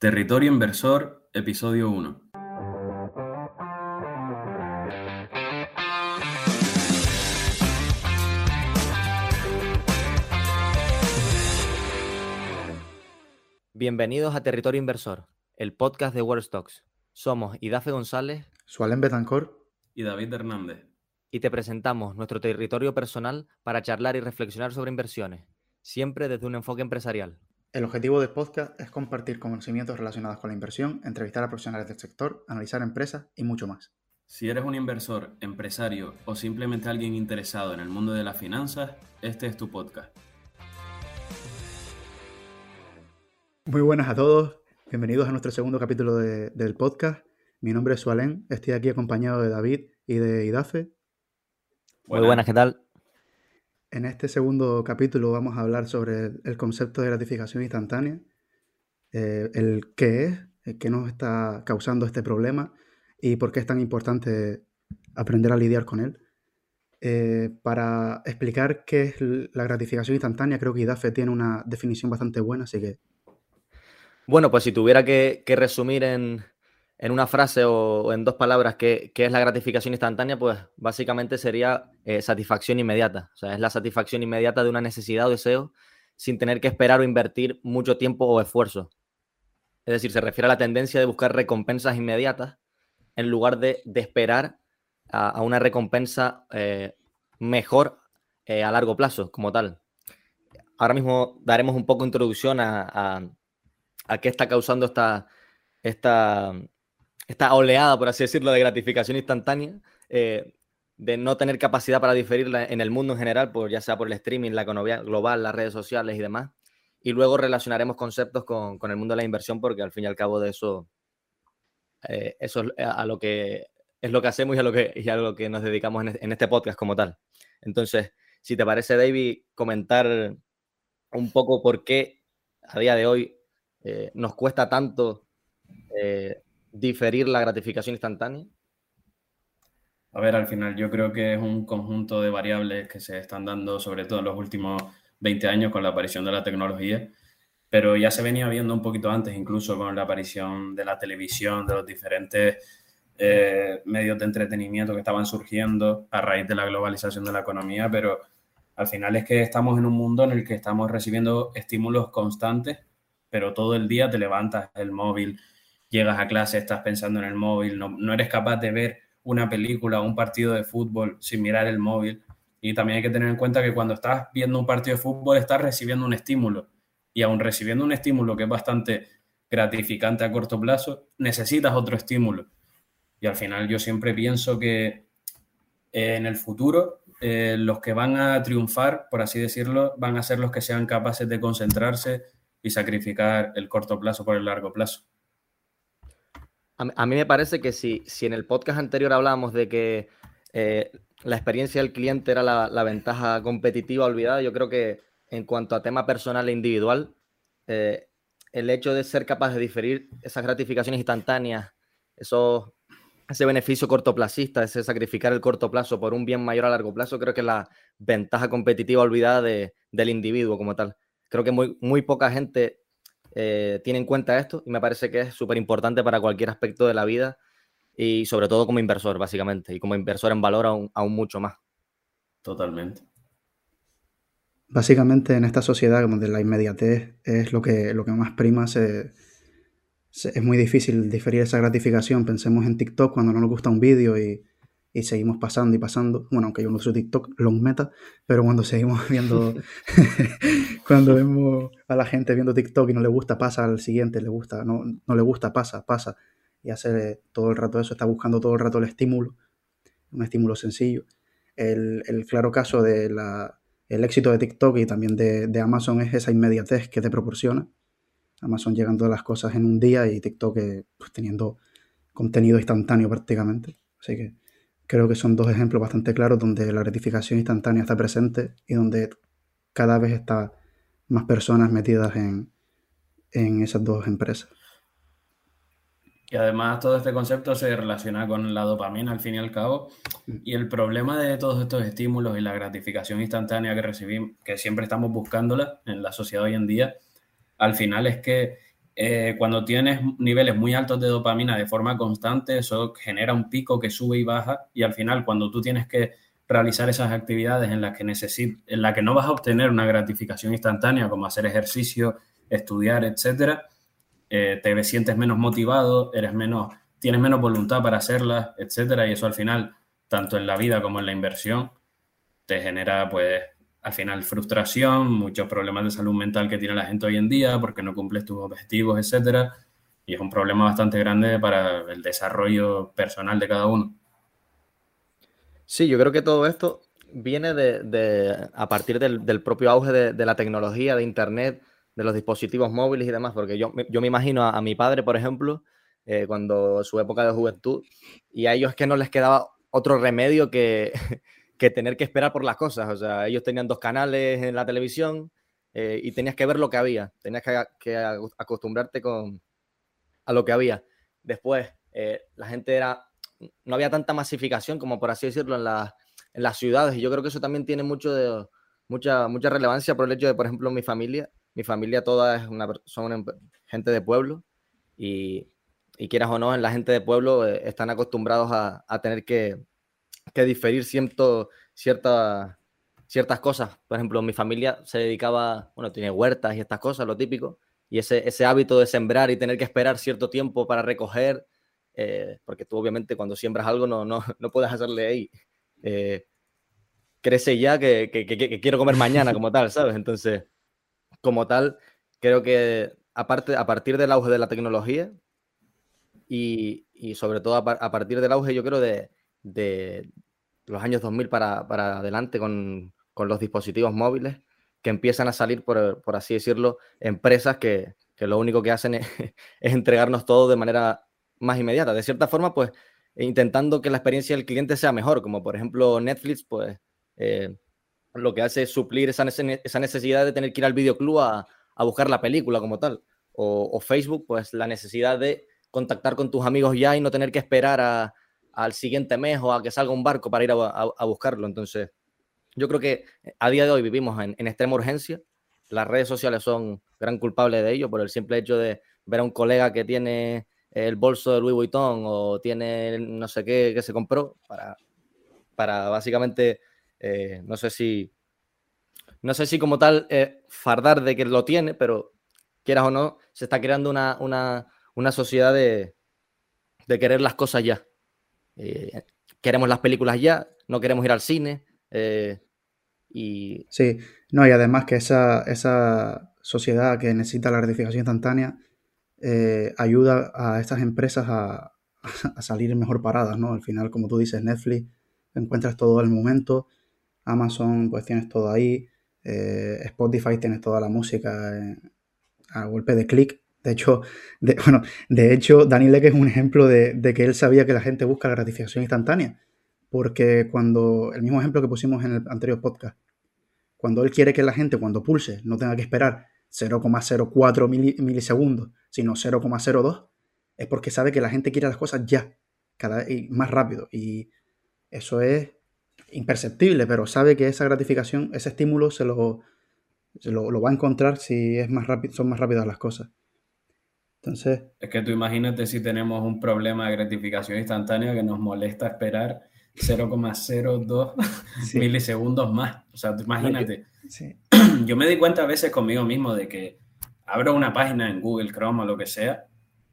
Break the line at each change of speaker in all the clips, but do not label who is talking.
Territorio Inversor, episodio 1.
Bienvenidos a Territorio Inversor, el podcast de World Stocks. Somos Idafe González,
Sualen Betancor
Y David Hernández.
y te presentamos nuestro territorio personal para charlar y reflexionar sobre inversiones, siempre desde un enfoque empresarial.
El objetivo del podcast es compartir conocimientos relacionados con la inversión, entrevistar a profesionales del sector, analizar empresas y mucho más.
Si eres un inversor, empresario o simplemente alguien interesado en el mundo de las finanzas, este es tu podcast.
Muy buenas a todos, bienvenidos a nuestro segundo capítulo de- del podcast. Mi nombre es Sualen, estoy aquí acompañado de David y de Idafe.
Muy buenas, ¿qué tal?
En este segundo capítulo vamos a hablar sobre el, concepto de gratificación instantánea, eh, el qué es, el qué nos está causando este problema y por qué es tan importante aprender a lidiar con él. Eh, para explicar qué es la gratificación instantánea, creo que IDAFE tiene una definición bastante buena, así que
Bueno, pues si tuviera que resumir en, en una frase o, en dos palabras qué, qué es la gratificación instantánea, pues básicamente sería eh, satisfacción inmediata. O sea, es la satisfacción inmediata de una necesidad o deseo sin tener que esperar o invertir mucho tiempo o esfuerzo. Es decir, se refiere a la tendencia de buscar recompensas inmediatas en lugar de, de esperar a, a una recompensa eh, mejor eh, a largo plazo, como tal. Ahora mismo daremos un poco de introducción a, a- a qué está causando esta, esta, esta oleada, por así decirlo, de gratificación instantánea, eh, de no tener capacidad para diferirla en el mundo en general, por, ya sea por el streaming, la economía global, las redes sociales y demás. Y luego relacionaremos conceptos con, con el mundo de la inversión, porque al fin y al cabo de eso, eh, eso es a lo que es lo que hacemos y a lo que, y a lo que nos dedicamos en, es- en este podcast como tal. Entonces, si te parece, David, comentar un poco por qué a día de hoy eh, nos cuesta tanto diferir la gratificación instantánea.
A ver, al final yo creo que es un conjunto de variables que se están dando, sobre todo en los últimos 20 años con la aparición de la tecnología, pero ya se venía viendo un poquito antes, incluso con la aparición de la televisión, de los diferentes eh, medios de entretenimiento que estaban surgiendo a raíz de la globalización de la economía, pero al final es que estamos en un mundo en el que estamos recibiendo estímulos constantes, pero todo el día te levantas el móvil, llegas a clase, estás pensando en el móvil, no, eres capaz de ver una película o un partido de fútbol sin mirar el móvil. Y también hay que tener en cuenta que cuando estás viendo un partido de fútbol estás recibiendo un estímulo. Y aún recibiendo un estímulo que es bastante gratificante a corto plazo, necesitas otro estímulo. Y al final yo siempre pienso que eh, en el futuro eh, los que van a triunfar, por así decirlo, van a ser los que sean capaces de concentrarse y sacrificar el corto plazo por el largo plazo.
A, mí- me parece que si, si en el podcast anterior hablábamos de que eh, la experiencia del cliente era la, la ventaja competitiva olvidada, yo creo que en cuanto a tema personal e individual, eh, el hecho de ser capaz de diferir esas gratificaciones instantáneas, esos, ese beneficio cortoplacista, ese sacrificar el corto plazo por un bien mayor a largo plazo, creo que es la ventaja competitiva olvidada de- del individuo como tal. Creo que muy, muy poca gente eh, tiene en cuenta esto y me parece que es súper importante para cualquier aspecto de la vida y sobre todo como inversor, básicamente, y como inversor en valor aún, aún mucho más.
Totalmente.
básicamente en esta sociedad donde la inmediatez es lo que, lo que más prima, se, se- es muy difícil diferir esa gratificación. Pensemos en TikTok cuando no nos gusta un vídeo y, y seguimos pasando y pasando. Bueno, aunque yo no uso TikTok, long meta, pero cuando seguimos viendo, cuando vemos a la gente viendo TikTok y no le gusta, pasa al siguiente, le gusta, no, no le gusta, pasa, pasa. Y hace todo el rato eso, está buscando todo el rato el estímulo, un estímulo sencillo. El, el claro caso de la, el éxito de TikTok y también de, de Amazon es esa inmediatez que te proporciona. Amazon llegando a las cosas en un día y TikTok eh, pues, teniendo contenido instantáneo prácticamente. Así que creo que son dos ejemplos bastante claros donde la gratificación instantánea está presente y donde cada vez está más personas metidas en, en esas dos empresas.
Y además todo este concepto se relaciona con la dopamina al fin y al cabo. Y el problema de todos estos estímulos y la gratificación instantánea que recibimos, que siempre estamos buscándola en la sociedad hoy en día, al final es que eh, cuando tienes niveles muy altos de dopamina de forma constante, eso genera un pico que sube y baja y al final cuando tú tienes que realizar esas actividades en las que necesit en la que no vas a obtener una gratificación instantánea como hacer ejercicio, estudiar, etcétera, eh, te sientes menos motivado, eres menos, tienes menos voluntad para hacerlas, etcétera, y eso al final, tanto en la vida como en la inversión, te genera pues al final frustración, muchos problemas de salud mental que tiene la gente hoy en día porque no cumples tus objetivos, etcétera. Y es un problema bastante grande para el desarrollo personal de cada uno.
Sí, yo creo que todo esto viene de, a partir del, propio auge de, la tecnología, de Internet, de los dispositivos móviles y demás, porque yo, yo me imagino a, mi padre, por ejemplo, eh, cuando su época de juventud, y a ellos que no les quedaba otro remedio que, que tener que esperar por las cosas. O sea, ellos tenían dos canales en la televisión eh, y tenías que ver lo que había, tenías que, acostumbrarte con, a lo que había. Después, eh, la gente era, no había tanta masificación como por así decirlo en, en las ciudades y yo creo que eso también tiene mucho de, mucha, mucha relevancia por el hecho de, por ejemplo, mi familia, mi familia toda es una, son gente de pueblo y, y quieras o no, en la gente de pueblo eh, están acostumbrados a, a tener que, que diferir cierto, cierta, ciertas cosas. Por ejemplo, mi familia se dedicaba, bueno, tiene huertas y estas cosas, lo típico, y ese, ese hábito de sembrar y tener que esperar cierto tiempo para recoger, eh, porque tú obviamente cuando siembras algo no, no, no puedes hacerle ahí. Eh, crece ya que, que, que, quiero comer mañana como tal, ¿sabes? Entonces, como tal, creo que aparte, a partir del auge de la tecnología y, y sobre todo a, a, partir del auge, yo creo, de, de los años 2000 para, para adelante con, con, los dispositivos móviles que empiezan a salir, por, por así decirlo, empresas que, que, lo único que hacen es, es, entregarnos todo de manera más inmediata. De cierta forma, pues intentando que la experiencia del cliente sea mejor, como por ejemplo Netflix, pues eh, lo que hace es suplir esa, esa, necesidad de tener que ir al videoclub a, a buscar la película como tal. O, o, Facebook, pues la necesidad de contactar con tus amigos ya y no tener que esperar a, al siguiente mes o a que salga un barco para ir a, buscarlo. Entonces, yo creo que a día de hoy vivimos en, extrema urgencia. Las redes sociales son gran culpables de ello por el simple hecho de ver a un colega que tiene el bolso de Louis Vuitton o tiene no sé qué que se compró para, para básicamente, eh, no sé si, no sé si como tal eh, fardar de que lo tiene, pero quieras o no, se está creando una, una, una sociedad de, de querer las cosas ya. Eh, queremos las películas ya, no queremos ir al cine. Eh, y...
Sí, no, y además que esa, esa sociedad que necesita la gratificación instantánea eh, ayuda a estas empresas a, salir mejor paradas, ¿no? Al final, como tú dices, Netflix, encuentras todo el momento, Amazon, pues tienes todo ahí, Spotify tienes toda la música a golpe de clic de hecho, de, bueno, de hecho, Dani Leque es un ejemplo de, que él sabía que la gente busca la gratificación instantánea. Porque cuando, el mismo ejemplo que pusimos en el anterior podcast, cuando él quiere que la gente cuando pulse no tenga que esperar 0,04 milisegundos, sino 0,02, es porque sabe que la gente quiere las cosas ya, cada y más rápido. Y eso es imperceptible, pero sabe que esa gratificación, ese estímulo se lo, lo, lo va a encontrar si es más rápido, son más rápidas las cosas. Entonces...
Es que tú imagínate si tenemos un problema de gratificación instantánea que nos molesta esperar 0,02 milisegundos más. O sea, tú imagínate. Yo me di cuenta a veces conmigo mismo de que abro una página en Google Chrome o lo que sea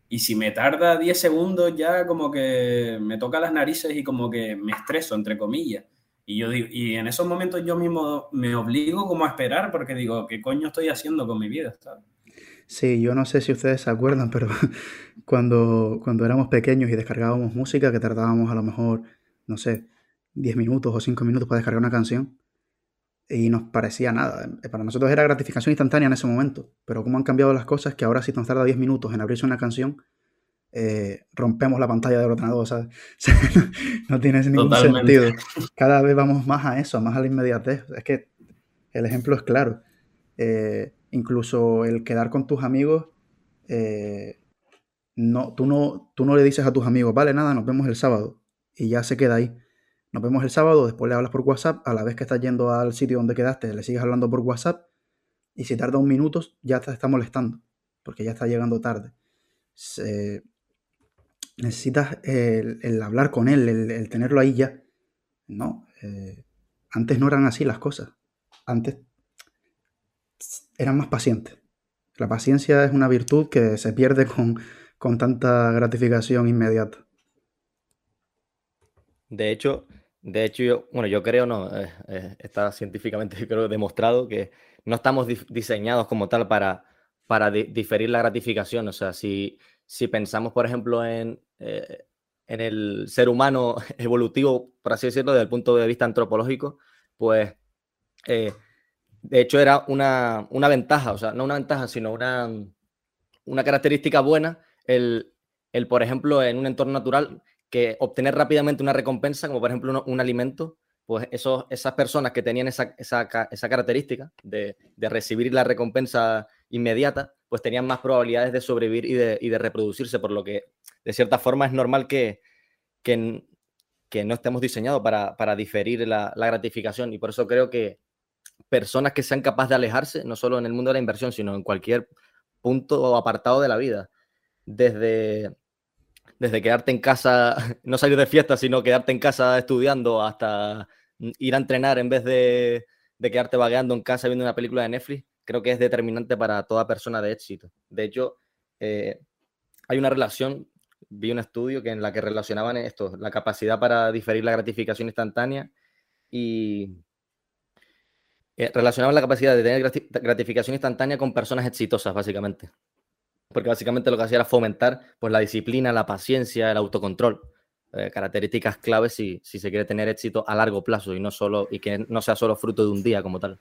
y si me tarda 10 segundos ya como que me toca las narices y como que me estreso, entre comillas. Y, yo digo, y en esos momentos yo mismo me obligo como a esperar porque digo, ¿qué coño estoy haciendo con mi vida? ¿sabes?
Sí, yo no sé si ustedes se acuerdan, pero cuando, cuando éramos pequeños y descargábamos música, que tardábamos a lo mejor, no sé, 10 minutos o 5 minutos para descargar una canción, y nos parecía nada. Para nosotros era gratificación instantánea en ese momento, pero cómo han cambiado las cosas que ahora si nos tarda 10 minutos en abrirse una canción, eh, rompemos la pantalla del ordenador, ¿sabes? no, tiene ningún sentido. Cada vez vamos más a eso, más a la inmediatez. Es que el ejemplo es claro. Eh, Incluso el quedar con tus amigos, eh, no, tú, no, tú no le dices a tus amigos, vale, nada, nos vemos el sábado. Y ya se queda ahí. Nos vemos el sábado, después le hablas por WhatsApp, a la vez que estás yendo al sitio donde quedaste, le sigues hablando por WhatsApp. Y si tarda un minuto, ya te está molestando. porque ya está llegando tarde. necesitas el, hablar con él, el, tenerlo ahí ya. No, eh, antes no eran así las cosas. Antes eran más pacientes. La paciencia es una virtud que se pierde con, con tanta gratificación inmediata.
De hecho, de hecho, yo, bueno, yo creo, no, eh, eh, está científicamente creo demostrado que no estamos diseñados como tal para, para diferir la gratificación. O sea, si, si pensamos, por ejemplo, en, eh, en el ser humano evolutivo, por así decirlo, desde el punto de vista antropológico, pues de hecho era una, una, ventaja, o sea, no una ventaja, sino una, una característica buena el, el, por ejemplo, en un entorno natural que obtener rápidamente una recompensa, como por ejemplo un, alimento, pues esos, esas personas que tenían esa, esa, esa característica de, de, recibir la recompensa inmediata, pues tenían más probabilidades de sobrevivir y de, y de reproducirse, por lo que de cierta forma es normal que, que, que no estemos diseñados para, para diferir la, la, gratificación. Y por eso creo que personas que sean capaces de alejarse, no solo en el mundo de la inversión, sino en cualquier punto o apartado de la vida, desde desde quedarte en casa, no salir de fiesta, sino quedarte en casa estudiando hasta ir a entrenar en vez de, quedarte vagueando en casa viendo una película de Netflix, creo que es determinante para toda persona de éxito. De hecho, eh, hay una relación, vi un estudio que en la que relacionaban esto, la capacidad para diferir la gratificación instantánea y eh, relacionaban la capacidad de tener gratificación instantánea con personas exitosas, básicamente porque básicamente lo que hacía era fomentar pues, la disciplina, la paciencia, el autocontrol, eh, características claves si, si, se quiere tener éxito a largo plazo y, no solo, y que no sea solo fruto de un día como tal.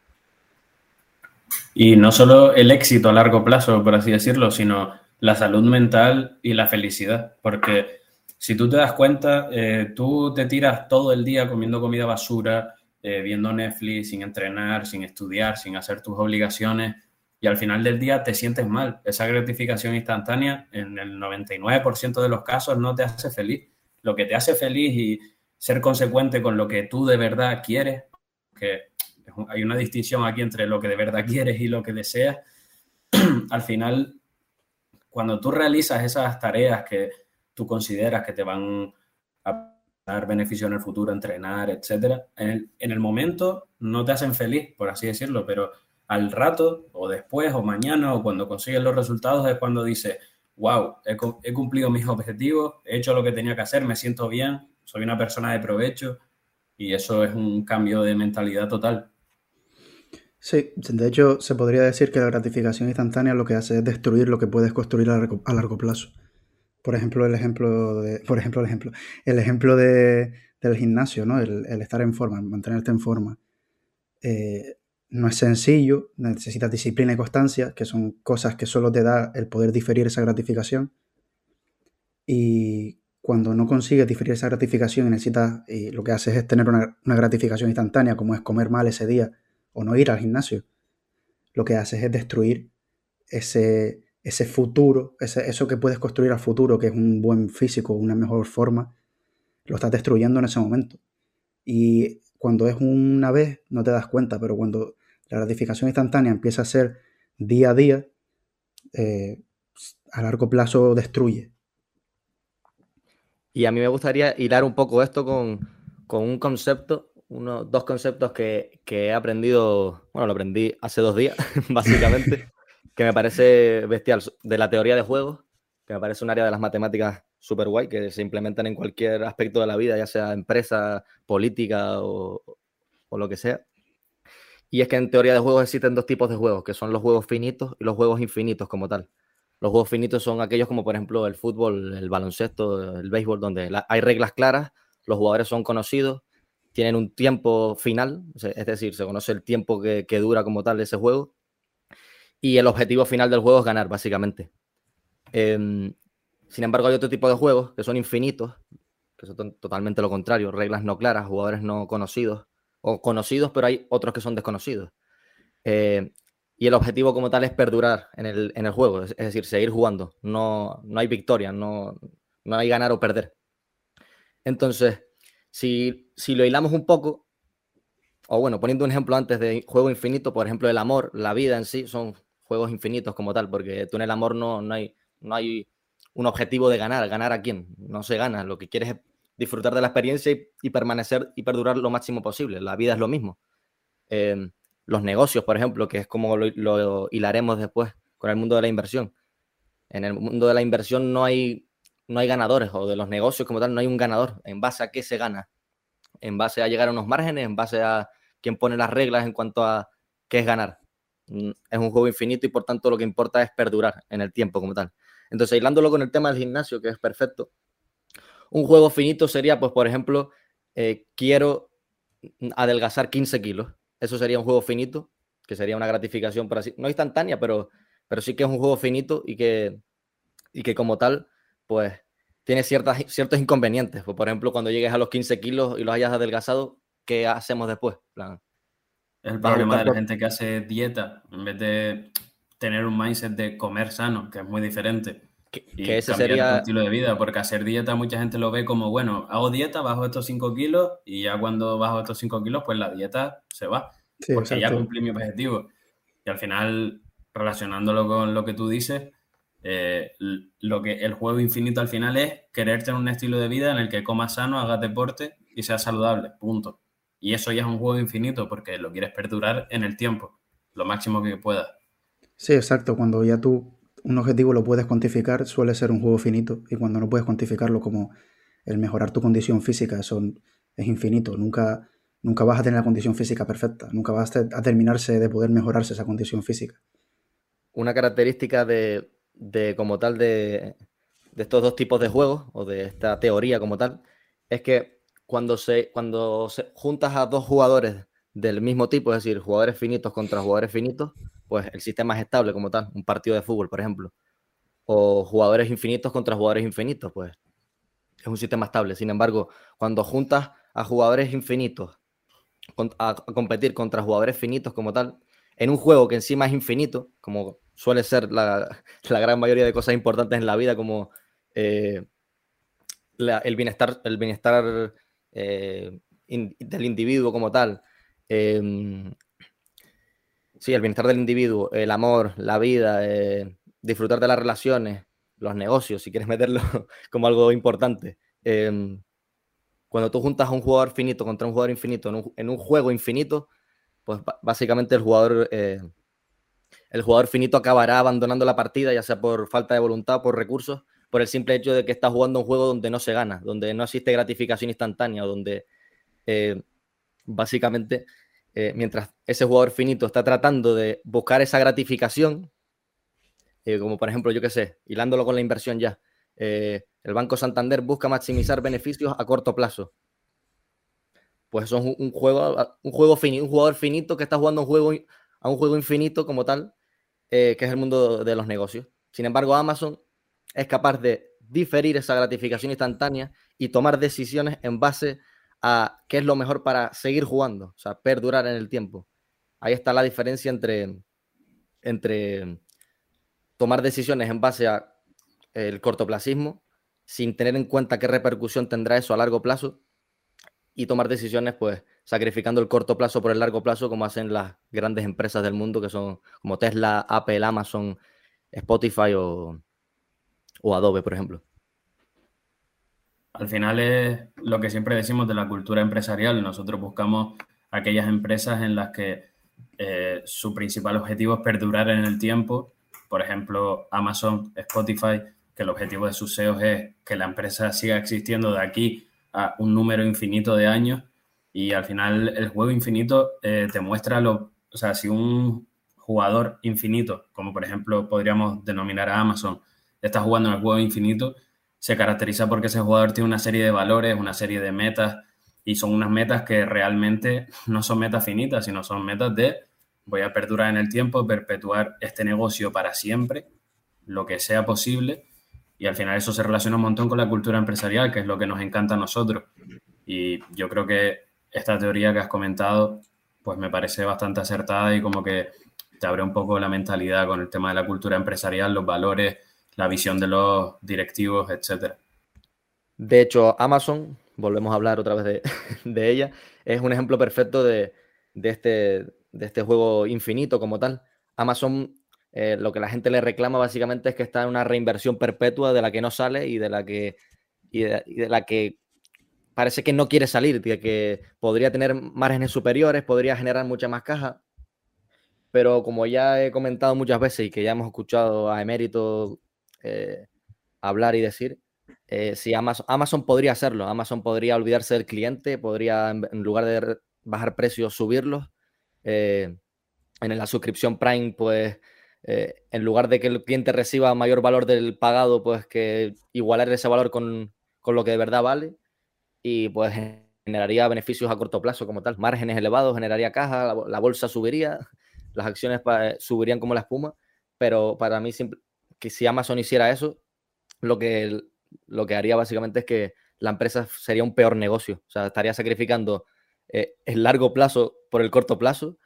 Y no solo el éxito a largo plazo, por así decirlo, sino la salud mental y la felicidad, porque si tú te das cuenta, eh, tú te tiras todo el día comiendo comida basura, eh, viendo Netflix, sin entrenar, sin estudiar, sin hacer tus obligaciones, y al final del día te sientes mal. Esa gratificación instantánea en el 99% de los casos no te hace feliz. Lo que te hace feliz y ser consecuente con lo que tú de verdad quieres, que hay una distinción aquí entre lo que de verdad quieres y lo que deseas, al final, cuando tú realizas esas tareas que tú consideras que te van a dar beneficio en el futuro, entrenar, etcétera, en el, en el momento no te hacen feliz, por así decirlo, pero al rato o después o mañana o cuando consigues los resultados es cuando dices, wow, he, cumplido mis objetivos, he hecho lo que tenía que hacer, me siento bien, soy una persona de provecho y eso es un cambio de mentalidad total.
Sí, de hecho se podría decir que la gratificación instantánea lo que hace es destruir lo que puedes construir a largo, plazo. Por ejemplo, el ejemplo de, por ejemplo, el ejemplo, el ejemplo de, del gimnasio, ¿no? El, estar en forma, mantenerte en forma. Eh, no es sencillo, necesitas disciplina y constancia, que son cosas que solo te da el poder diferir esa gratificación. Y cuando no consigues diferir esa gratificación y necesitas, y lo que haces es tener una, gratificación instantánea, como es comer mal ese día o no ir al gimnasio, lo que haces es destruir ese, ese futuro, ese, eso que puedes construir al futuro, que es un buen físico, una mejor forma, lo estás destruyendo en ese momento. Y cuando es una vez no te das cuenta, pero cuando la gratificación instantánea empieza a ser día a día, eh, a largo plazo destruye.
Y a mí me gustaría hilar un poco esto con, un concepto, unos dos conceptos que, he aprendido, bueno, lo aprendí hace dos días, básicamente, que me parece bestial, de la teoría de juegos, que me parece un área de las matemáticas súper guay, que se implementan en cualquier aspecto de la vida, ya sea empresa, política o, o lo que sea. Y es que en teoría de juegos existen dos tipos de juegos, que son los juegos finitos y los juegos infinitos como tal. Los juegos finitos son aquellos como por ejemplo el fútbol, el baloncesto, el béisbol, donde hay reglas claras, los jugadores son conocidos, tienen un tiempo final, es decir, se conoce el tiempo que, dura como tal ese juego, y el objetivo final del juego es ganar, básicamente. Em, sin embargo, hay otro tipo de juegos que son infinitos, que son totalmente lo contrario, reglas no claras, jugadores no conocidos, o conocidos, pero hay otros que son desconocidos. Eh, y el objetivo como tal es perdurar en el, en el juego, es, decir, seguir jugando. No, no hay victoria, no, no, hay ganar o perder. Entonces, si, si lo hilamos un poco, o bueno, poniendo un ejemplo antes de juego infinito, por ejemplo, el amor, la vida en sí, son juegos infinitos como tal, porque tú en el amor no, no, hay, no hay un objetivo de ganar. ¿Ganar a quién? No se gana. Lo que quieres es disfrutar de la experiencia y, permanecer y perdurar lo máximo posible. La vida es lo mismo. Em, los negocios, por ejemplo, que es como lo, lo, hilaremos después con el mundo de la inversión. En el mundo de la inversión no hay, no hay ganadores, o de los negocios como tal, no hay un ganador. ¿En base a qué se gana? En base a llegar a unos márgenes, en base a quién pone las reglas en cuanto a qué es ganar. Mm, es un juego infinito y por tanto lo que importa es perdurar en el tiempo como tal. Entonces, hilándolo con el tema del gimnasio, que es perfecto, un juego finito sería, pues, por ejemplo, eh, quiero adelgazar 15 kilos. Eso sería un juego finito, que sería una gratificación, por así, no instantánea, pero, pero sí que es un juego finito y que, y que como tal, pues, tiene ciertas, ciertos inconvenientes. Pues, por ejemplo, cuando llegues a los 15 kilos y los hayas adelgazado, ¿qué hacemos después?
Plan, es el problema de la gente que hace dieta en vez de tener un mindset de comer sano, que es muy diferente.
Que, ese sería
estilo de vida, porque hacer dieta mucha gente lo ve como, bueno, hago dieta, bajo estos 5 kilos y ya cuando bajo estos 5 kilos, pues la dieta se va, porque ya cumplí mi objetivo. Y al final, relacionándolo con lo que tú dices, eh, lo que el juego infinito al final es querer tener un estilo de vida en el que comas sano, hagas deporte y seas saludable, punto. Y eso ya es un juego infinito porque lo quieres perdurar en el tiempo, lo máximo que puedas.
Sí, exacto. Cuando ya tú un objetivo lo puedes cuantificar, suele ser un juego finito. Y cuando no puedes cuantificarlo como el mejorar tu condición física, eso es infinito. Nunca, nunca vas a tener la condición física perfecta. Nunca vas a terminarse de poder mejorarse esa condición física.
Una característica de, como tal de, de estos dos tipos de juegos, o de esta teoría como tal, es que cuando se, cuando se juntas a dos jugadores del mismo tipo, es decir, jugadores finitos contra jugadores finitos, pues el sistema es estable como tal, un partido de fútbol, por ejemplo. O jugadores infinitos contra jugadores infinitos, pues es un sistema estable. Sin embargo, cuando juntas a jugadores infinitos a, competir contra jugadores finitos como tal, en un juego que encima es infinito, como suele ser la, gran mayoría de cosas importantes en la vida, como eh, el bienestar, el bienestar eh, del individuo como tal, Em, sí, el bienestar del individuo, el amor, la vida, eh, disfrutar de las relaciones, los negocios, si quieres meterlo como algo importante. Em, cuando tú juntas a un jugador finito contra un jugador infinito en un, juego infinito, pues básicamente el jugador, eh, el jugador finito acabará abandonando la partida, ya sea por falta de voluntad, por recursos, por el simple hecho de que está jugando un juego donde no se gana, donde no existe gratificación instantánea, donde eh, básicamente, eh, mientras ese jugador finito está tratando de buscar esa gratificación, eh, como por ejemplo, yo qué sé, hilándolo con la inversión ya, el Banco Santander busca maximizar beneficios a corto plazo. Pues eso es un, juego, un juego finito, un jugador finito que está jugando un juego, a un juego infinito como tal, que es el mundo de los negocios. Sin embargo, Amazon es capaz de diferir esa gratificación instantánea y tomar decisiones en base a qué es lo mejor para seguir jugando, o sea, perdurar en el tiempo. Ahí está la diferencia entre, entre tomar decisiones en base a el cortoplacismo, sin tener en cuenta qué repercusión tendrá eso a largo plazo, y tomar decisiones, pues, sacrificando el corto plazo por el largo plazo, como hacen las grandes empresas del mundo, que son como Tesla, Apple, Amazon, Spotify o, o Adobe, por ejemplo.
Al final es lo que siempre decimos de la cultura empresarial. Nosotros buscamos aquellas empresas en las que eh, su principal objetivo es perdurar en el tiempo. Por ejemplo, Amazon, Spotify, que el objetivo de sus SEOs es que la empresa siga existiendo de aquí a un número infinito de años. Y al final el juego infinito eh, te muestra lo, o sea, si un jugador infinito, como por ejemplo podríamos denominar a Amazon, está jugando en el juego infinito, se caracteriza porque ese jugador tiene una serie de valores, una serie de metas, y son unas metas que realmente no son metas finitas, sino son metas de voy a perdurar en el tiempo, perpetuar este negocio para siempre, lo que sea posible, y al final eso se relaciona un montón con la cultura empresarial, que es lo que nos encanta a nosotros. Y yo creo que esta teoría que has comentado, pues me parece bastante acertada y como que te abre un poco la mentalidad con el tema de la cultura empresarial, los valores, la visión de los directivos, etcétera.
De hecho, Amazon, volvemos a hablar otra vez de, ella, es un ejemplo perfecto de, este, de este juego infinito como tal. Amazon eh, lo que la gente le reclama básicamente es que está en una reinversión perpetua de la que no sale y de la que, y de, la que parece que no quiere salir, de que podría tener márgenes superiores, podría generar mucha más caja. Pero como ya he comentado muchas veces y que ya hemos escuchado a Emérito eh, hablar y decir, eh, si Amazon, Amazon, podría hacerlo, Amazon podría olvidarse del cliente, podría en, lugar de bajar precios, subirlos. en la suscripción Prime, pues eh, en lugar de que el cliente reciba mayor valor del pagado, pues que igualar ese valor con, lo que de verdad vale y pues generaría beneficios a corto plazo como tal, márgenes elevados, generaría caja, la, bolsa subiría, las acciones subirían como la espuma, pero para mí que si Amazon hiciera eso, lo que, lo que haría básicamente es que la empresa sería un peor negocio, o sea, estaría sacrificando eh, el largo plazo por el corto plazo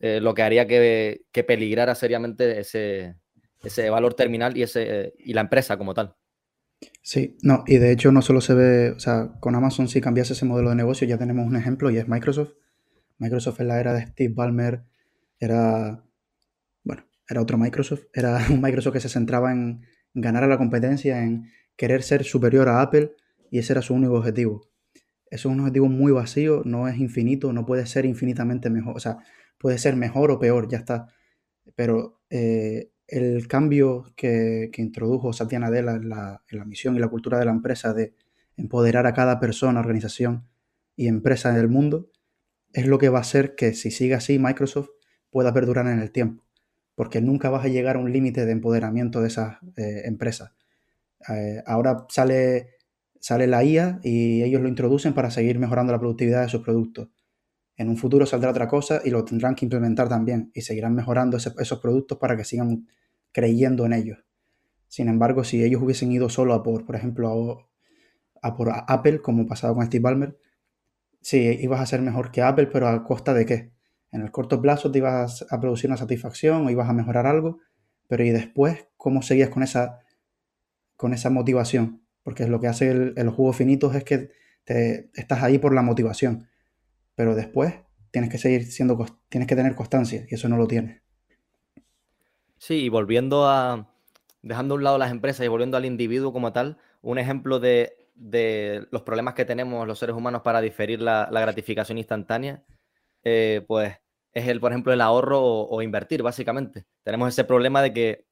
eh, lo que haría que, peligrara seriamente ese, ese valor terminal y, ese, y la empresa como tal.
Sí, no, y de hecho no solo se ve, o sea, con Amazon si cambiase ese modelo de negocio ya tenemos un ejemplo y es Microsoft. Microsoft en la era de Steve Ballmer era, era otro Microsoft, era un Microsoft que se centraba en ganar a la competencia, en querer ser superior a Apple y ese era su único objetivo. Eso es un objetivo muy vacío, no es infinito, no puede ser infinitamente mejor, o sea, puede ser mejor o peor, ya está. Pero eh, el cambio que, introdujo Satya Nadella en la, misión y la cultura de la empresa de empoderar a cada persona, organización y empresa del mundo, es lo que va a hacer que si sigue así Microsoft pueda perdurar en el tiempo, porque nunca vas a llegar a un límite de empoderamiento de esas eh, empresas. Eh, ahora sale, sale la IA y ellos lo introducen para seguir mejorando la productividad de sus productos. En un futuro saldrá otra cosa y lo tendrán que implementar también y seguirán mejorando esos productos para que sigan creyendo en ellos. Sin embargo, si ellos hubiesen ido solo a por, por ejemplo, a, por Apple, como pasaba con Steve Ballmer, sí, ibas a ser mejor que Apple, pero a costa de qué? En el corto plazo te ibas a producir una satisfacción o ibas a mejorar algo, pero ¿y después cómo seguías con esa, con esa motivación? Porque lo que hace el, el juego finito es que te, estás ahí por la motivación pero después tienes que seguir siendo, tienes que tener constancia y eso no lo tienes.
Sí, y volviendo a, dejando a un lado las empresas y volviendo al individuo como tal, un ejemplo de, los problemas que tenemos los seres humanos para diferir la, gratificación instantánea, eh, pues es el, por ejemplo, el ahorro o, invertir, básicamente. Tenemos ese problema de que,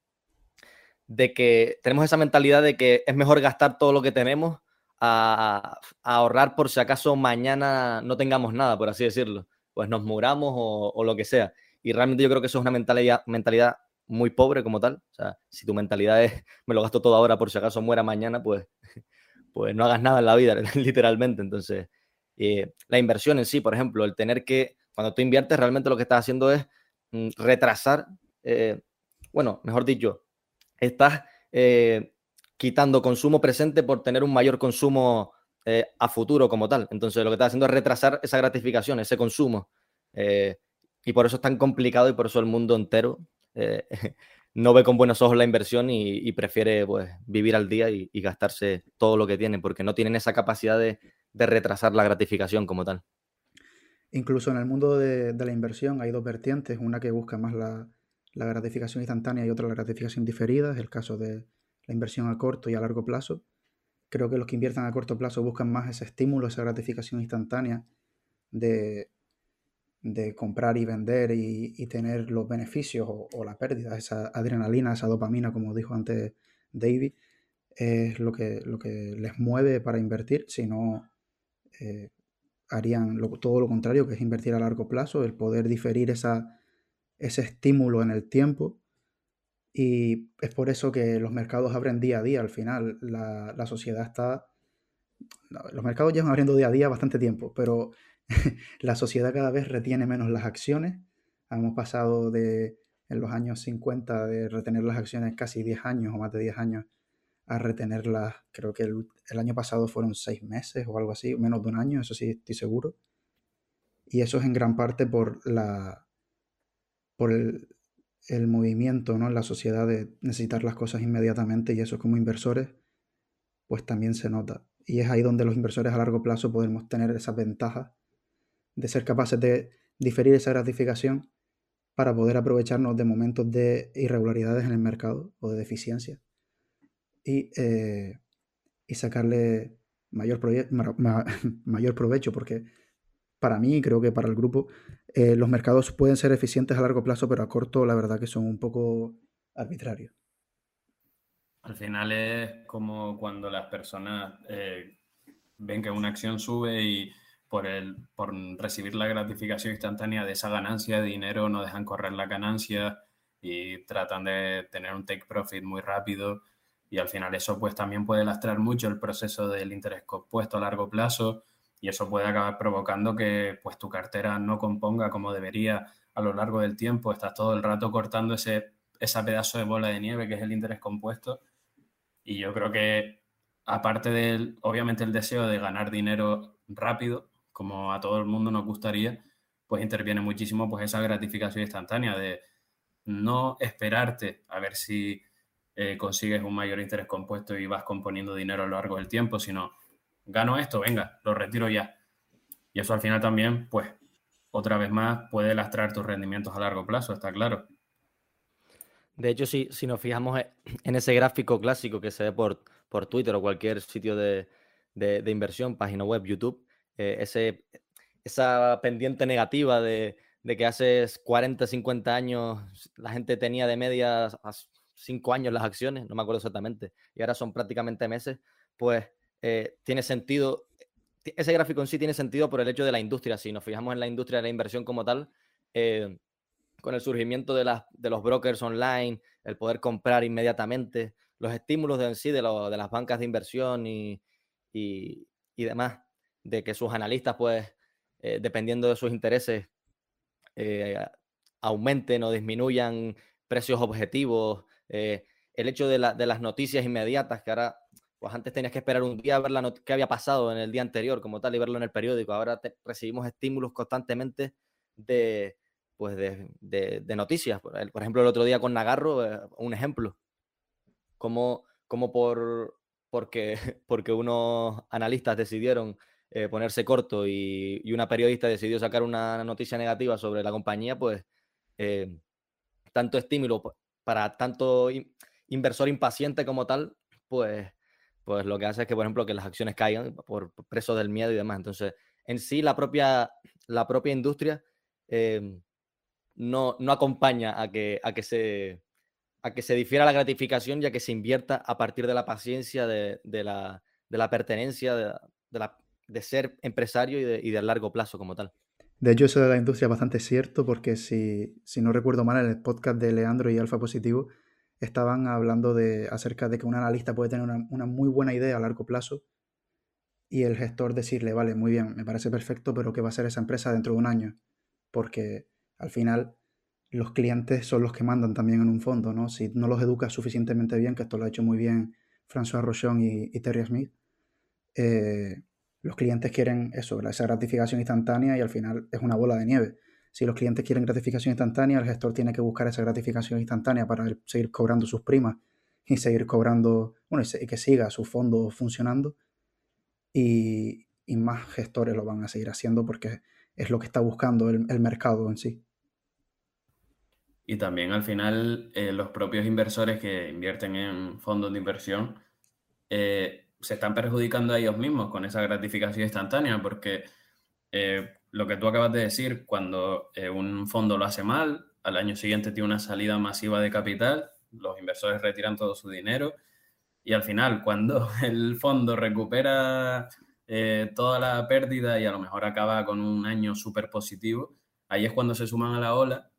de que tenemos esa mentalidad de que es mejor gastar todo lo que tenemos a, ahorrar por si acaso mañana no tengamos nada, por así decirlo. Pues nos muramos o, lo que sea. Y realmente yo creo que eso es una mentalidad, mentalidad muy pobre como tal. O sea, si tu mentalidad es me lo gasto todo ahora por si acaso muera mañana, pues, pues no hagas nada en la vida, literalmente. Entonces, eh, la inversión en sí, por ejemplo, el tener que, cuando tú inviertes, realmente lo que estás haciendo es mm, retrasar, eh, bueno, mejor dicho, estás eh, quitando consumo presente por tener un mayor consumo a futuro como tal. Entonces lo que está haciendo es retrasar esa gratificación, ese consumo. Y por eso es tan complicado y por eso el mundo entero no ve con buenos ojos la inversión y, prefiere pues, vivir al día y, gastarse todo lo que tiene, porque no tienen esa capacidad de, retrasar la gratificación como tal.
Incluso en el mundo de, la inversión hay dos vertientes, una que busca más la, gratificación instantánea y otra la gratificación diferida, es el caso de, la inversión a corto y a largo plazo. Creo que los que inviertan a corto plazo buscan más ese estímulo, esa gratificación instantánea de, de comprar y vender y, tener los beneficios o, la pérdida, esa adrenalina, esa dopamina, como dijo antes David, es lo que les mueve para invertir, si no eh, harían todo lo contrario, que es invertir a largo plazo, el poder diferir esa, ese estímulo en el tiempo y es por eso que los mercados abren día a día. Al final, la, sociedad está... Los mercados llevan abriendo día a día bastante tiempo, pero la sociedad cada vez retiene menos las acciones. Hemos pasado de, en los años 50, de retener las acciones casi 10 años o más de 10 años, a retenerlas, creo que el, el año pasado fueron 6 meses o algo así, menos de un año, eso sí estoy seguro. Y eso es en gran parte por la, por el, el movimiento ¿no? la sociedad de necesitar las cosas inmediatamente y eso como inversores, pues también se nota. Y es ahí donde los inversores a largo plazo podemos tener esa ventaja de ser capaces de diferir esa gratificación para poder aprovecharnos de momentos de irregularidades en el mercado o de deficiencia y, eh, y sacarle mayor, mayor provecho, porque para mí creo que para el grupo, eh, los mercados pueden ser eficientes a largo plazo, pero a corto la verdad que son un poco arbitrarios.
Al final es como cuando las personas eh, ven que una acción sube y por, el, por recibir la gratificación instantánea de esa ganancia de dinero no dejan correr la ganancia y tratan de tener un take profit muy rápido y al final eso pues también puede lastrar mucho el proceso del interés compuesto a largo plazo y eso puede acabar provocando que pues tu cartera no componga como debería a lo largo del tiempo, estás todo el rato cortando ese esa pedazo de bola de nieve que es el interés compuesto y yo creo que aparte del obviamente el deseo de ganar dinero rápido, como a todo el mundo nos gustaría, pues interviene muchísimo pues esa gratificación instantánea de no esperarte a ver si eh, consigues un mayor interés compuesto y vas componiendo dinero a lo largo del tiempo, sino gano esto, venga, lo retiro ya. Y eso al final también, pues, otra vez más, puede lastrar tus rendimientos a largo plazo, está claro.
De hecho, si, si nos fijamos en ese gráfico clásico que se ve por, por Twitter o cualquier sitio de, inversión, página web, YouTube, eh, ese, esa pendiente negativa de, de, que hace 40, 50 años la gente tenía de media cinco años las acciones, no me acuerdo exactamente, y ahora son prácticamente meses, pues eh, tiene sentido, ese gráfico en sí tiene sentido por el hecho de la industria. Si nos fijamos en la industria de la inversión como tal, eh, con el surgimiento de, las, de los brokers online, el poder comprar inmediatamente, los estímulos de en sí de, de las bancas de inversión y, y, demás, de que sus analistas, pues, eh, dependiendo de sus intereses, aumenten o disminuyan precios objetivos, eh, el hecho de, las noticias inmediatas, que ahora, pues antes tenías que esperar un día a ver la qué había pasado en el día anterior como tal y verlo en el periódico. Ahora recibimos estímulos constantemente de, pues de, noticias. Por, ejemplo, el otro día con Nagarro, eh, un ejemplo. Como, como por, porque, porque unos analistas decidieron eh, ponerse corto y, una periodista decidió sacar una noticia negativa sobre la compañía, pues tanto estímulo para tanto inversor impaciente como tal, pues, pues lo que hace es que, por ejemplo, que las acciones caigan por preso del miedo y demás. Entonces, en sí, la propia, la propia industria em, no, no, acompaña a que, a, que se, a que se difiera la gratificación ya que se invierta a partir de la paciencia, de, la, de la, pertenencia, de, de ser empresario y y de largo plazo como tal.
De hecho, eso de la industria es bastante cierto porque si, si no recuerdo mal, en el podcast de Leandro y Alfa Positivo estaban hablando de, acerca de que un analista puede tener una, muy buena idea a largo plazo y el gestor decirle, vale, muy bien, me parece perfecto, pero ¿qué va a ser esa empresa dentro de un año? Porque al final los clientes son los que mandan también en un fondo, ¿no? Si no los educas suficientemente bien, que esto lo ha hecho muy bien François Rochon y, y Terry Smith, eh, los clientes quieren eso, esa gratificación instantánea y al final es una bola de nieve. Si los clientes quieren gratificación instantánea, el gestor tiene que buscar esa gratificación instantánea para seguir cobrando sus primas y seguir cobrando, bueno, y, que siga su fondo funcionando. Y, más gestores lo van a seguir haciendo porque es lo que está buscando el, mercado en sí.
Y también al final eh, los propios inversores que invierten en fondos de inversión eh, se están perjudicando a ellos mismos con esa gratificación instantánea, porque eh, lo que tú acabas de decir, cuando eh, un fondo lo hace mal, al año siguiente tiene una salida masiva de capital, los inversores retiran todo su dinero y al final, cuando el fondo recupera eh, toda la pérdida y a lo mejor acaba con un año súper positivo, ahí es cuando se suman a la ola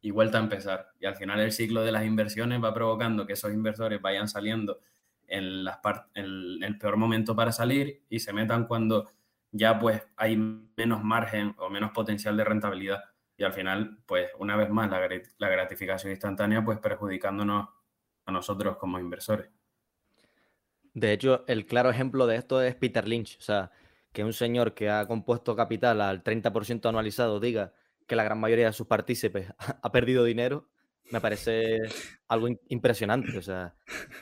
y vuelta a empezar. Y al final el ciclo de las inversiones va provocando que esos inversores vayan saliendo en, las el peor momento para salir y se metan cuando ya pues hay menos margen o menos potencial de rentabilidad. Y al final, pues una vez más, la, la gratificación instantánea pues perjudicándonos a nosotros como inversores.
De hecho, el claro ejemplo de esto es Peter Lynch. O sea, que un señor que ha compuesto capital al 30% anualizado diga que la gran mayoría de sus partícipes ha perdido dinero, me parece algo impresionante. O sea,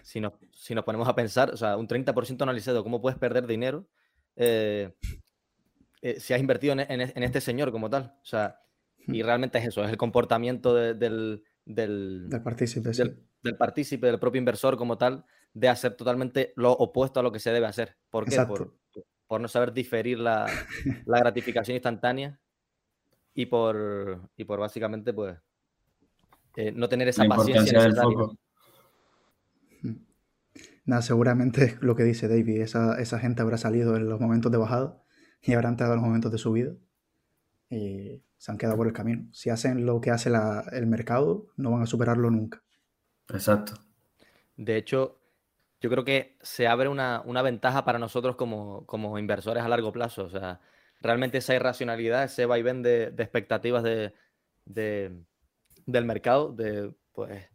si nos, si nos ponemos a pensar, o sea, un 30% analizado, ¿cómo puedes perder dinero eh, eh, si has invertido en, este señor como tal? O sea, Y hmm. realmente es eso, es el comportamiento del, del,
del, partícipe,
del, partícipe, del propio inversor como tal, de hacer totalmente lo opuesto a lo que se debe hacer. ¿Por qué? Por, por, no saber diferir la, la, gratificación instantánea y por, y por básicamente pues eh, no tener esa paciencia necesaria.
Hmm. Nada, seguramente lo que dice David, esa, esa gente habrá salido en los momentos de bajada y habrán entrado en los momentos de subida y se han quedado por el camino. Si hacen lo que hace el mercado, no van a superarlo nunca.
Exacto.
De hecho, yo creo que se abre una, ventaja para nosotros como, inversores a largo plazo. O sea, realmente esa irracionalidad, ese vaivén de, de expectativas de, del mercado, de pues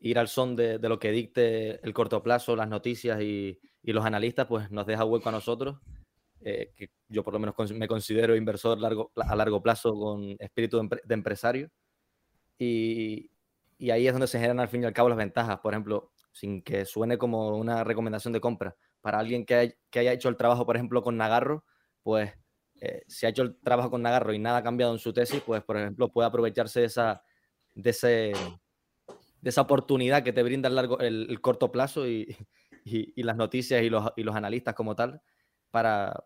ir al son de, lo que dicte el corto plazo, las noticias y, y los analistas, pues nos deja hueco a nosotros eh, que yo por lo menos me considero inversor largo, a largo plazo con espíritu de, empresario. Y, y, ahí es donde se generan al fin y al cabo las ventajas. Por ejemplo, sin que suene como una recomendación de compra, para alguien que, que haya hecho el trabajo, por ejemplo, con Nagarro, pues eh, si ha hecho el trabajo con Nagarro y nada ha cambiado en su tesis, pues por ejemplo puede aprovecharse de esa, de ese, de esa oportunidad que te brinda el, largo, el, corto plazo y, y, y, las noticias y los, y los analistas como tal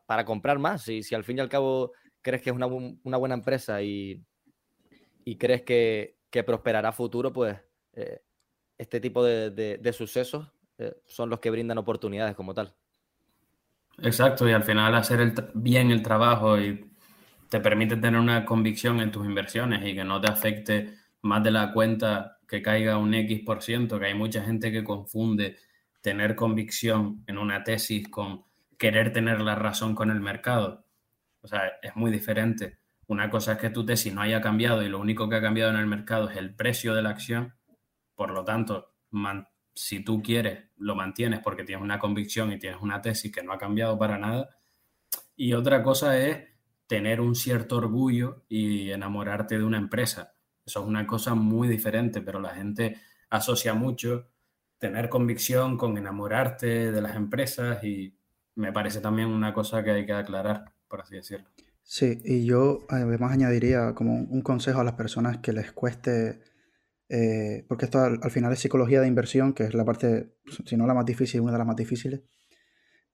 para, comprar más. Y si al fin y al cabo crees que es una, buena empresa y, crees que, prosperará futuro, pues eh, este tipo de, sucesos eh, son los que brindan oportunidades como tal.
Exacto, y al final hacer bien el trabajo y te permite tener una convicción en tus inversiones y que no te afecte más de la cuenta que caiga un X por ciento, que hay mucha gente que confunde tener convicción en una tesis con querer tener la razón con el mercado. O sea, es muy diferente. Una cosa es que tu tesis no haya cambiado y lo único que ha cambiado en el mercado es el precio de la acción. Por lo tanto, si tú quieres, lo mantienes porque tienes una convicción y tienes una tesis que no ha cambiado para nada. Y otra cosa es tener un cierto orgullo y enamorarte de una empresa. Eso es una cosa muy diferente, pero la gente asocia mucho tener convicción con enamorarte de las empresas y me parece también una cosa que hay que aclarar, por así decirlo.
Sí, y yo además añadiría como un consejo a las personas que les cueste, eh, porque esto al, final es psicología de inversión, que es la parte, si no la más difícil, una de las más difíciles.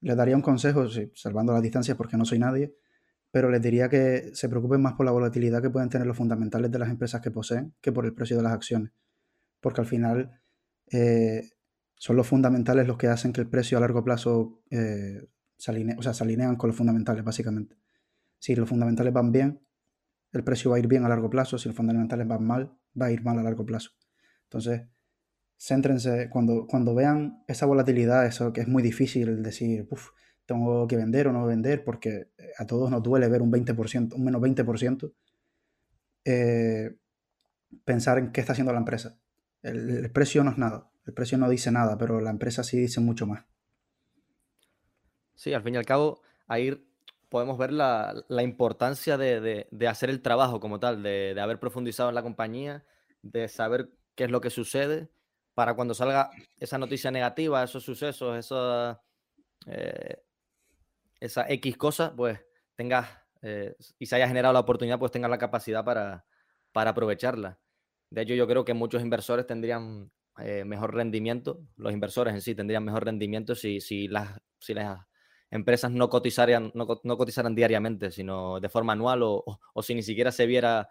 Les daría un consejo, salvando las distancias porque no soy nadie, pero les diría que se preocupen más por la volatilidad que pueden tener los fundamentales de las empresas que poseen que por el precio de las acciones. Porque al final eh, son los fundamentales los que hacen que el precio a largo plazo eh, se, alinee, o sea, se con los fundamentales, básicamente. Si los fundamentales van bien, el precio va a ir bien a largo plazo. Si los fundamentales van mal, va a ir mal a largo plazo. Entonces, céntrense, cuando, cuando vean esa volatilidad, eso que es muy difícil decir, uff, tengo que vender o no vender, porque a todos nos duele ver un 20%, un menos 20%, eh, pensar en qué está haciendo la empresa. el precio no es nada. El precio no dice nada, pero la empresa sí dice mucho más.
Sí, al fin y al cabo, ahí podemos ver la, importancia de, hacer el trabajo como tal, de, haber profundizado en la compañía, de saber qué es lo que sucede, para cuando salga esa noticia negativa, esos sucesos, esa, eh, esa X cosa, pues tengas, eh, y se haya generado la oportunidad, pues tengas la capacidad para, para aprovecharla. De hecho, yo creo que muchos inversores tendrían eh, mejor rendimiento, los inversores en sí tendrían mejor rendimiento si, si, las, si las empresas no cotizaran, no, diariamente, sino de forma anual o, o, si ni siquiera se viera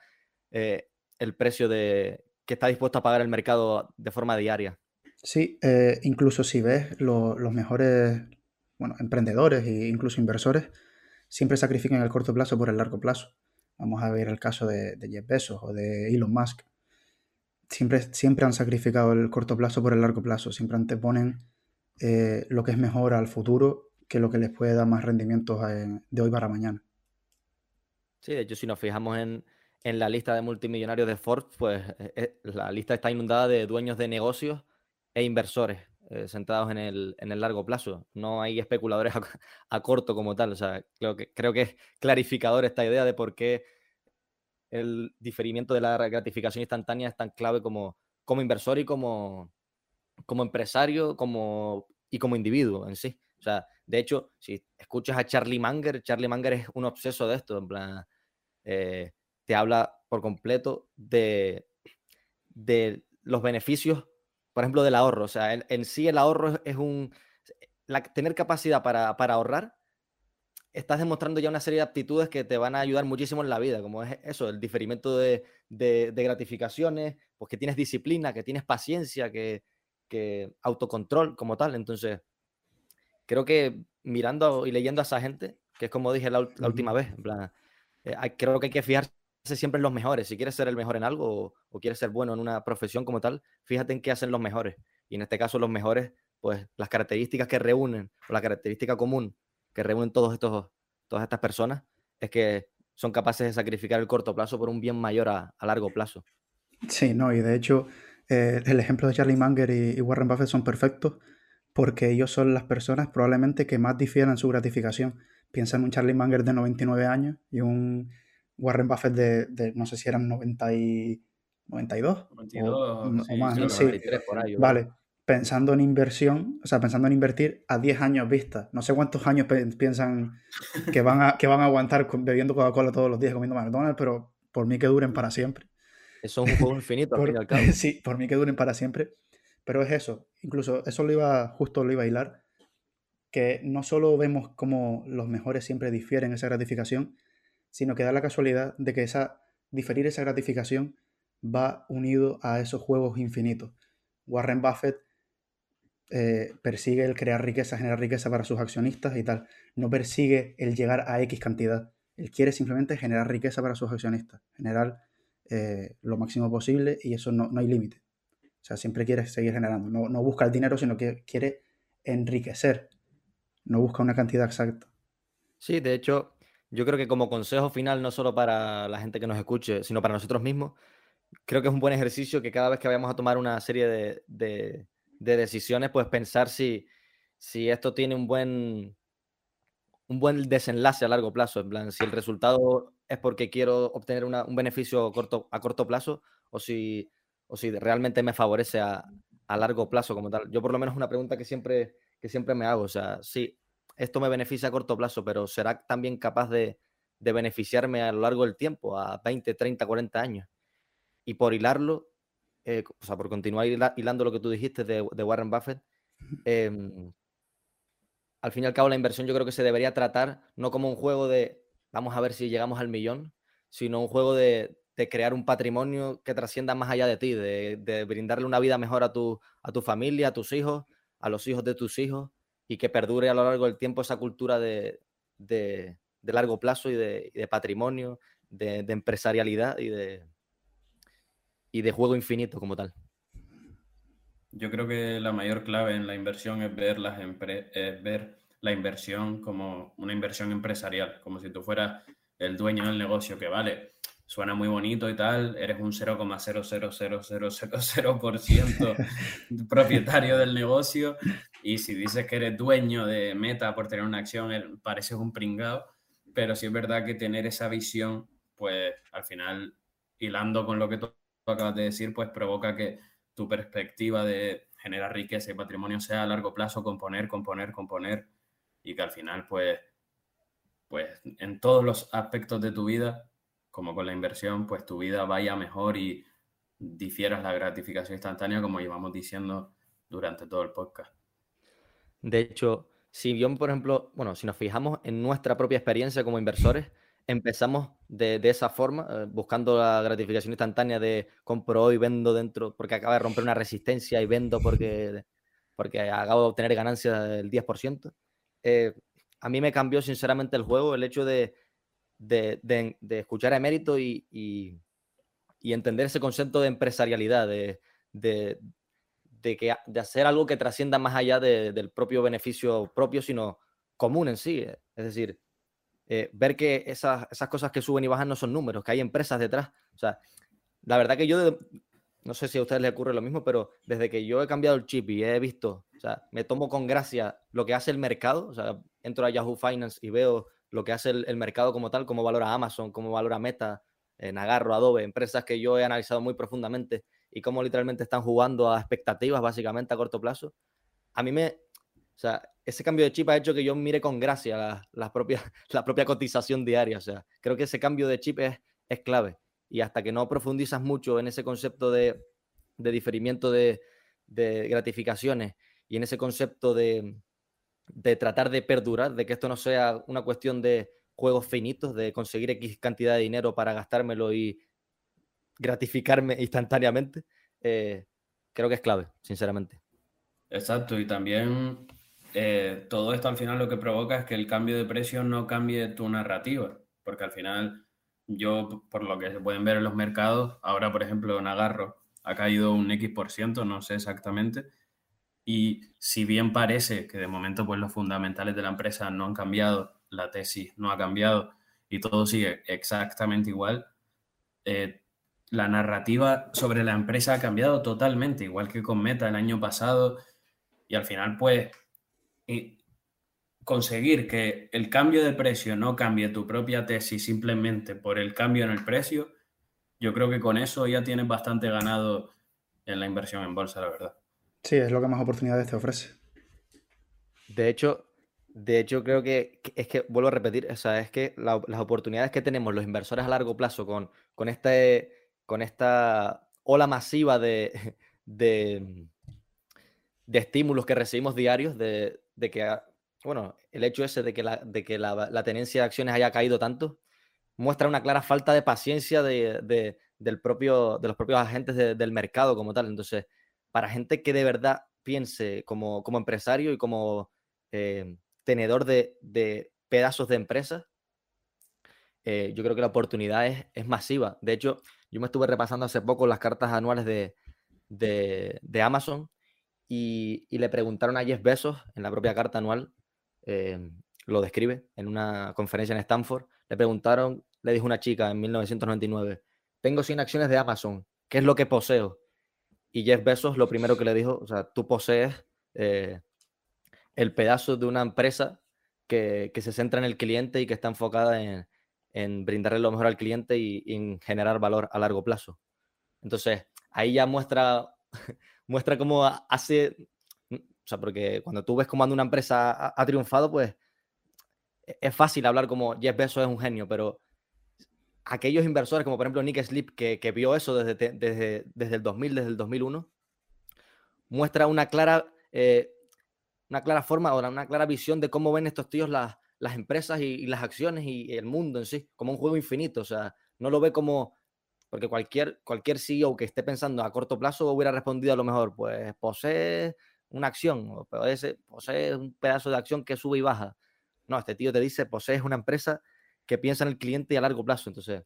eh, el precio de, que está dispuesto a pagar el mercado de forma diaria.
Sí, incluso si ves los mejores bueno, emprendedores e incluso inversores, siempre sacrifican el corto plazo por el largo plazo. Vamos a ver el caso de, Jeff Bezos o de Elon Musk siempre, siempre han sacrificado el corto plazo por el largo plazo, siempre anteponen eh, lo que es mejor al futuro que lo que les puede dar más rendimientos eh, de hoy para mañana.
Sí, de hecho, si nos fijamos en, la lista de multimillonarios de Forbes, pues eh, la lista está inundada de dueños de negocios e inversores sentados en el, largo plazo. No hay especuladores a, corto como tal. O sea, creo que, creo que es clarificador esta idea de por qué el diferimiento de la gratificación instantánea es tan clave como, como inversor y como, como empresario como, y como individuo en sí. O sea, de hecho, si escuchas a Charlie Munger, Charlie Munger es un obseso de esto, en plan, eh, te habla por completo de, de los beneficios, por ejemplo, del ahorro. O sea, en, sí el ahorro es, un... tener capacidad para, ahorrar, estás demostrando ya una serie de aptitudes que te van a ayudar muchísimo en la vida, como es eso, el diferimiento de, gratificaciones, pues que tienes disciplina, que tienes paciencia, que, autocontrol como tal. Entonces, creo que mirando y leyendo a esa gente, que es como dije la, última vez, en plan, eh, creo que hay que fijarse siempre los mejores. Si quieres ser el mejor en algo o, quieres ser bueno en una profesión como tal, fíjate en qué hacen los mejores. Y en este caso, los mejores, pues las características que reúnen, o la característica común que reúnen todos estos, todas estas personas, es que son capaces de sacrificar el corto plazo por un bien mayor a, largo plazo.
Sí, no, y de hecho, eh, el ejemplo de Charlie Munger y, Warren Buffett son perfectos porque ellos son las personas probablemente que más difieren en su gratificación. Piensa en un Charlie Munger de 99 años y un Warren Buffett de, no sé si eran 90 y 92, o, más, sí, vale, pensando en inversión, o sea, pensando en invertir a 10 años vista. No sé cuántos años piensan que van a, que van a aguantar bebiendo Coca-Cola todos los días, comiendo McDonald's, pero por mí que duren para siempre.
Eso es un juego infinito,
al fin y al cabo. Sí, por mí que duren para siempre. Pero es eso, incluso eso lo iba, justo lo iba a hilar, que no solo vemos cómo los mejores siempre difieren esa gratificación, sino que da la casualidad de que esa, diferir esa gratificación va unido a esos juegos infinitos. Warren Buffett eh, persigue el crear riqueza, generar riqueza para sus accionistas y tal. No persigue el llegar a X cantidad. Él quiere simplemente generar riqueza para sus accionistas, generar eh, lo máximo posible y eso no, hay límite. O sea, siempre quiere seguir generando. No, no busca el dinero, sino que quiere enriquecer. No busca una cantidad exacta.
Sí, de hecho, yo creo que como consejo final, no solo para la gente que nos escuche, sino para nosotros mismos, creo que es un buen ejercicio que cada vez que vayamos a tomar una serie de, decisiones, pues pensar si, si esto tiene un buen, un buen desenlace a largo plazo. En plan, si el resultado es porque quiero obtener un beneficio corto, a corto plazo o si, o si realmente me favorece a, a, largo plazo como tal. Yo por lo menos una pregunta que siempre, que siempre me hago. O sea, si esto me beneficia a corto plazo, pero será también capaz de, beneficiarme a lo largo del tiempo, a 20, 30, 40 años. Y por hilarlo, eh, o sea, por continuar hilando lo que tú dijiste de, Warren Buffett, em, al fin y al cabo la inversión yo creo que se debería tratar no como un juego de vamos a ver si llegamos al millón, sino un juego de, crear un patrimonio que trascienda más allá de ti, de, brindarle una vida mejor a tu, a tu familia, a tus hijos, a los hijos de tus hijos, y que perdure a lo largo del tiempo esa cultura de, largo plazo y de, patrimonio, de, empresarialidad y de, y de juego infinito como tal.
Yo creo que la mayor clave en la inversión es ver, las es ver la inversión como una inversión empresarial, como si tú fueras el dueño del negocio, que vale, suena muy bonito y tal, eres un 0,00000% propietario del negocio y si dices que eres dueño de Meta por tener una acción, pareces un pringado, pero sí es verdad que tener esa visión, pues al final, hilando con lo que tú acabas de decir, pues provoca que tu perspectiva de generar riqueza y patrimonio sea a largo plazo, componer, componer, componer, y que al final, pues, pues en todos los aspectos de tu vida como con la inversión, pues tu vida vaya mejor y difieras la gratificación instantánea, como llevamos diciendo durante todo el podcast.
De hecho, si yo, por ejemplo, bueno, si nos fijamos en nuestra propia experiencia como inversores, empezamos de, esa forma, eh, buscando la gratificación instantánea de compro hoy, vendo dentro, porque acaba de romper una resistencia y vendo porque, porque acabo de obtener ganancias del 10%. Eh, a mí me cambió sinceramente el juego el hecho de de, escuchar a Emérito y, y, entender ese concepto de empresarialidad, de, de, que, de hacer algo que trascienda más allá del propio beneficio propio, sino común en sí. Es decir, eh, ver que esas, esas cosas que suben y bajan no son números, que hay empresas detrás. O sea, la verdad que yo, no sé si a ustedes les ocurre lo mismo, pero desde que yo he cambiado el chip y he visto, o sea, me tomo con gracia lo que hace el mercado, o sea, entro a Yahoo Finance y veo lo que hace el, mercado como tal, cómo valora Amazon, cómo valora Meta, eh, Nagarro, Adobe, empresas que yo he analizado muy profundamente y cómo literalmente están jugando a expectativas básicamente a corto plazo. A mí me, o sea, ese cambio de chip ha hecho que yo mire con gracia la, la, propia, la propia cotización diaria. O sea, creo que ese cambio de chip es, es clave. Y hasta que no profundizas mucho en ese concepto de, diferimiento de, gratificaciones y en ese concepto de, de tratar de perdurar, de que esto no sea una cuestión de juegos finitos, de conseguir X cantidad de dinero para gastármelo y gratificarme instantáneamente, eh, creo que es clave, sinceramente.
Exacto, y también eh, todo esto al final lo que provoca es que el cambio de precio no cambie tu narrativa, porque al final yo, por lo que se pueden ver en los mercados, ahora por ejemplo en Agarro ha caído un X por ciento, no sé exactamente, y si bien parece que de momento pues los fundamentales de la empresa no han cambiado, la tesis no ha cambiado y todo sigue exactamente igual, eh, la narrativa sobre la empresa ha cambiado totalmente, igual que con Meta el año pasado. Y al final, pues, conseguir que el cambio de precio no cambie tu propia tesis simplemente por el cambio en el precio, yo creo que con eso ya tienes bastante ganado en la inversión en bolsa, la verdad.
Sí, es lo que más oportunidades te ofrece.
De hecho, de hecho, creo que, es que, vuelvo a repetir, o sea, es que las oportunidades que tenemos los inversores a largo plazo con, con, este, con esta ola masiva de, de, estímulos que recibimos diarios, de, que, bueno, el hecho ese de que, la, de que la, tenencia de acciones haya caído tanto, muestra una clara falta de paciencia de, del propio, de los propios agentes del mercado como tal. Entonces, para gente que de verdad piense como, como empresario y como... Eh, tenedor de, pedazos de empresas, eh, yo creo que la oportunidad es, masiva. De hecho, yo me estuve repasando hace poco las cartas anuales de, Amazon y, le preguntaron a Jeff Bezos en la propia carta anual, eh, lo describe en una conferencia en Stanford, le preguntaron, le dijo una chica en 1999, tengo 100 acciones de Amazon, ¿qué es lo que poseo? Y Jeff Bezos lo primero que le dijo, o sea, tú posees eh, el pedazo de una empresa que, se centra en el cliente y que está enfocada en, brindarle lo mejor al cliente y, en generar valor a largo plazo. Entonces, ahí ya muestra, muestra cómo hace, o sea, porque cuando tú ves cómo anda una empresa ha, triunfado, pues e, es fácil hablar como Jeff Bezos es un genio, pero aquellos inversores como por ejemplo Nick Sleep, que, vio eso desde, desde, desde, el 2000, desde el 2001, muestra una clara eh, una clara forma una clara visión de cómo ven estos tíos las, las empresas y, las acciones y, el mundo en sí, como un juego infinito. O sea, no lo ve como, porque cualquier, cualquier CEO que esté pensando a corto plazo hubiera respondido a lo mejor, pues posee una acción, o posee un pedazo de acción que sube y baja. No, este tío te dice, posees una empresa que piensa en el cliente y a largo plazo. Entonces,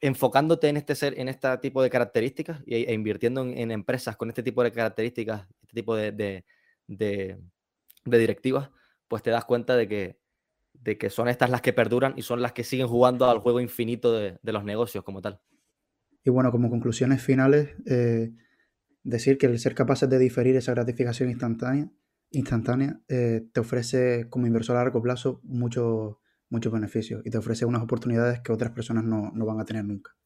enfocándote en este ser, en este tipo de características e, invirtiendo en, empresas con este tipo de características, este tipo de, de, directivas, pues te das cuenta de que, de que son estas las que perduran y son las que siguen jugando al juego infinito de, los negocios como tal.
Y bueno, como conclusiones finales, eh, decir que el ser capaces de diferir esa gratificación instantánea, instantánea eh, te ofrece como inversor a largo plazo muchos muchos beneficios y te ofrece unas oportunidades que otras personas no, no van a tener nunca.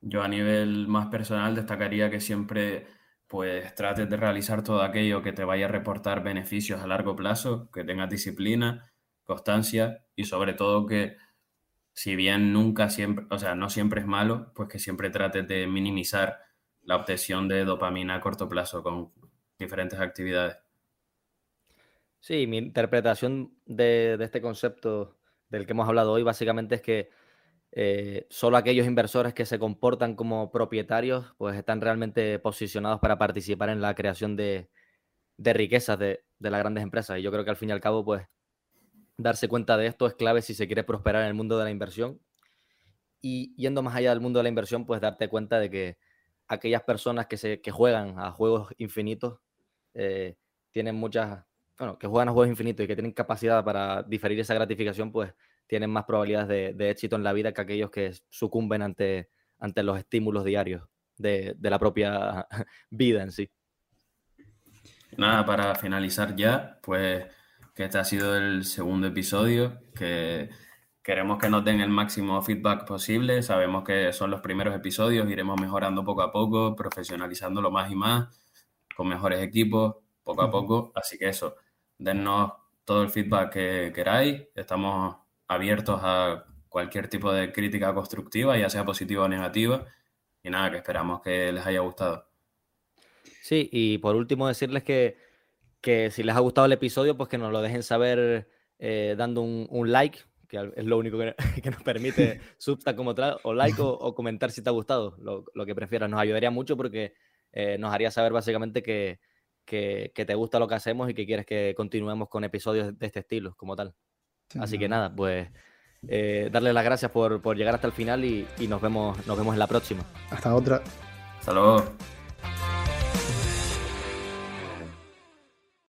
Yo a nivel más personal destacaría que siempre pues trates de realizar todo aquello que te vaya a reportar beneficios a largo plazo, que tengas disciplina, constancia y sobre todo que si bien nunca siempre, o sea, no siempre es malo, pues que siempre trates de minimizar la obtención de dopamina a corto plazo con diferentes actividades.
Sí, mi interpretación de, de este concepto del que hemos hablado hoy básicamente es que eh, solo aquellos inversores que se comportan como propietarios, pues están realmente posicionados para participar en la creación de, riquezas de, las grandes empresas. Y yo creo que al fin y al cabo, pues, darse cuenta de esto es clave si se quiere prosperar en el mundo de la inversión. Y yendo más allá del mundo de la inversión, pues darte cuenta de que aquellas personas que, se, que juegan a juegos infinitos eh, tienen muchas, bueno, que juegan a juegos infinitos y que tienen capacidad para diferir esa gratificación, pues tienen más probabilidades de, éxito en la vida que aquellos que sucumben ante, ante los estímulos diarios de, la propia vida en sí.
Nada, para finalizar ya, pues que este ha sido el segundo episodio, que queremos que nos den el máximo feedback posible, sabemos que son los primeros episodios, iremos mejorando poco a poco, profesionalizándolo más y más, con mejores equipos, poco a poco, así que eso, dennos todo el feedback que queráis, estamos abiertos a cualquier tipo de crítica constructiva, ya sea positiva o negativa. Y nada, que esperamos que les haya gustado.
Sí, y por último decirles que, que si les ha gustado el episodio, pues que nos lo dejen saber eh, dando un, like, que es lo único que, nos permite Substack como tal, o like o, comentar si te ha gustado, lo, que prefieras. Nos ayudaría mucho porque eh, nos haría saber básicamente que, que, te gusta lo que hacemos y que quieres que continuemos con episodios de este estilo como tal. Así que nada, pues eh, darle las gracias por, por, llegar hasta el final y, y, nos, vemos, nos vemos en la próxima.
Hasta otra.
Hasta luego.